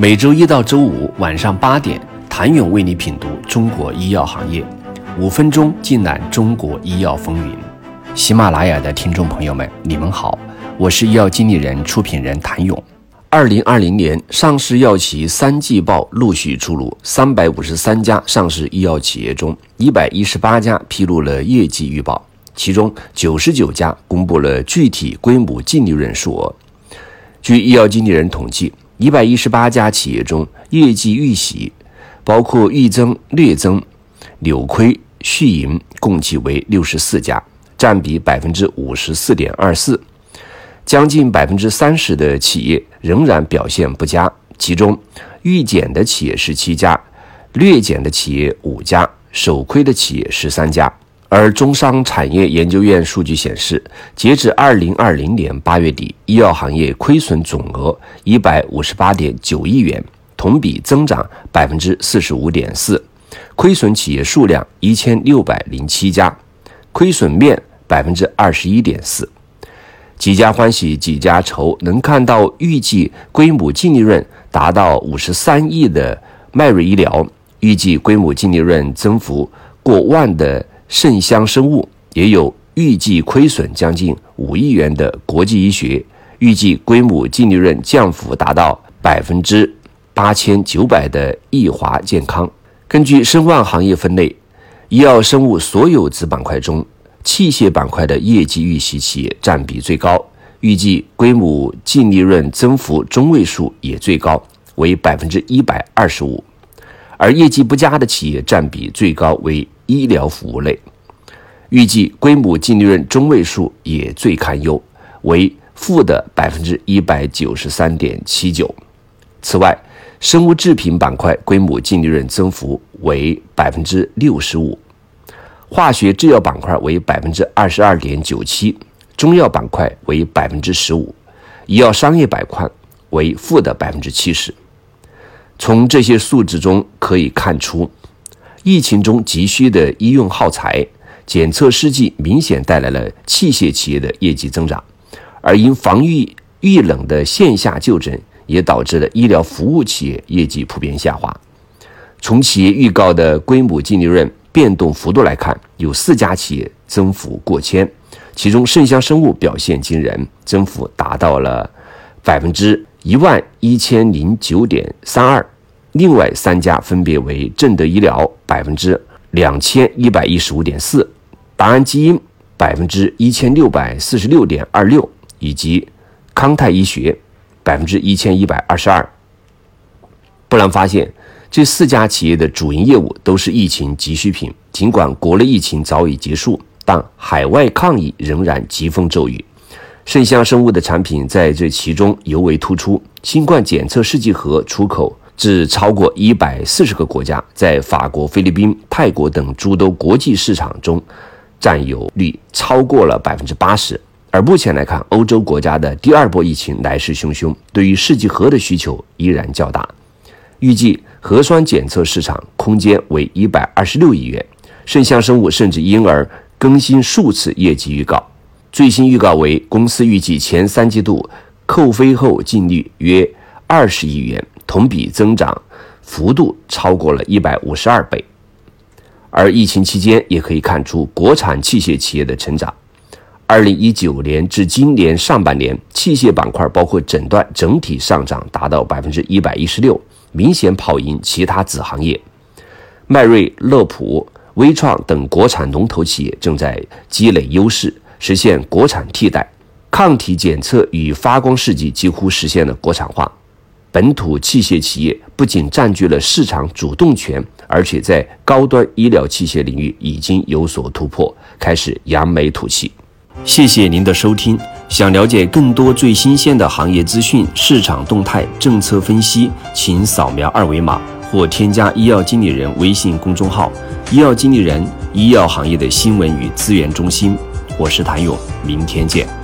每周一到周五晚上八点，谭勇为你品读中国医药行业，五分钟尽览中国医药风云。喜马拉雅的听众朋友们，你们好，我是医药经理人、出品人谭勇。二零二零年上市药企三季报陆续出炉，三百五十三家上市医药企业中，一百一十八家披露了业绩预报，其中九十九家公布了具体规模净利润数额。据医药经理人统计。一百一十八家企业中，业绩预喜，包括预增、略增、扭亏、续盈，共计为六十四家，占比百分之五十四点二四。将近百分之三十的企业仍然表现不佳，其中预减的企业十七家，略减的企业五家，首亏的企业十三家。而中商产业研究院数据显示，截至二零二零年八月底，医药行业亏损总额一百五十八点九亿元，同比增长百分之四十五点四，亏损企业数量一千六百零七家，亏损面百分之二十一点四。几家欢喜几家愁，能看到预计规模净利润达到五十三亿的迈瑞医疗，预计规模净利润增幅过万的。圣香生物也有预计亏损将近五亿元的国际医学，预计规模净利润降幅达到百分之八千九百的易华健康。根据申万行业分类，医药生物所有子板块中，器械板块的业绩预期企业占比最高，预计规模净利润增幅中位数也最高，为百分之一百二十五，而业绩不佳的企业占比最高为。医疗服务类预计规模净利润中位数也最堪忧，为负的百分之一百九十三点七九。此外，生物制品板块规模净利润增幅为百分之六十五，化学制药板块为百分之二十二点九七，中药板块为百分之十五，医药商业板块为负的百分之七十。从这些数字中可以看出。疫情中急需的医用耗材、检测试剂明显带来了器械企业的业绩增长，而因防御遇冷的线下就诊也导致了医疗服务企业业绩普遍下滑。从企业预告的规模净利润变动幅度来看，有四家企业增幅过千，其中盛香生物表现惊人，增幅达到了百分之一万一千零九点三二。另外三家分别为正德医疗百分之两千一百一十五点四，达安基因百分之一千六百四十六点二六，以及康泰医学百分之一千一百二十二。不难发现，这四家企业的主营业务都是疫情急需品。尽管国内疫情早已结束，但海外抗疫仍然疾风骤雨。圣象生物的产品在这其中尤为突出，新冠检测试剂盒出口。至超过一百四十个国家，在法国、菲律宾、泰国等诸多国际市场中，占有率超过了百分之八十。而目前来看，欧洲国家的第二波疫情来势汹汹，对于试剂盒的需求依然较大。预计核酸检测市场空间为一百二十六亿元。圣象生物甚至因而更新数次业绩预告，最新预告为公司预计前三季度扣非后净利约二十亿元。同比增长幅度超过了一百五十二倍，而疫情期间也可以看出国产器械企业的成长。二零一九年至今年上半年，器械板块包括诊断整体上涨达到百分之一百一十六，明显跑赢其他子行业。迈瑞、乐普、微创等国产龙头企业正在积累优势，实现国产替代。抗体检测与发光试剂几乎实现了国产化。本土器械企业不仅占据了市场主动权，而且在高端医疗器械领域已经有所突破，开始扬眉吐气。谢谢您的收听。想了解更多最新鲜的行业资讯、市场动态、政策分析，请扫描二维码或添加医药经理人微信公众号“医药经理人”——医药行业的新闻与资源中心。我是谭勇，明天见。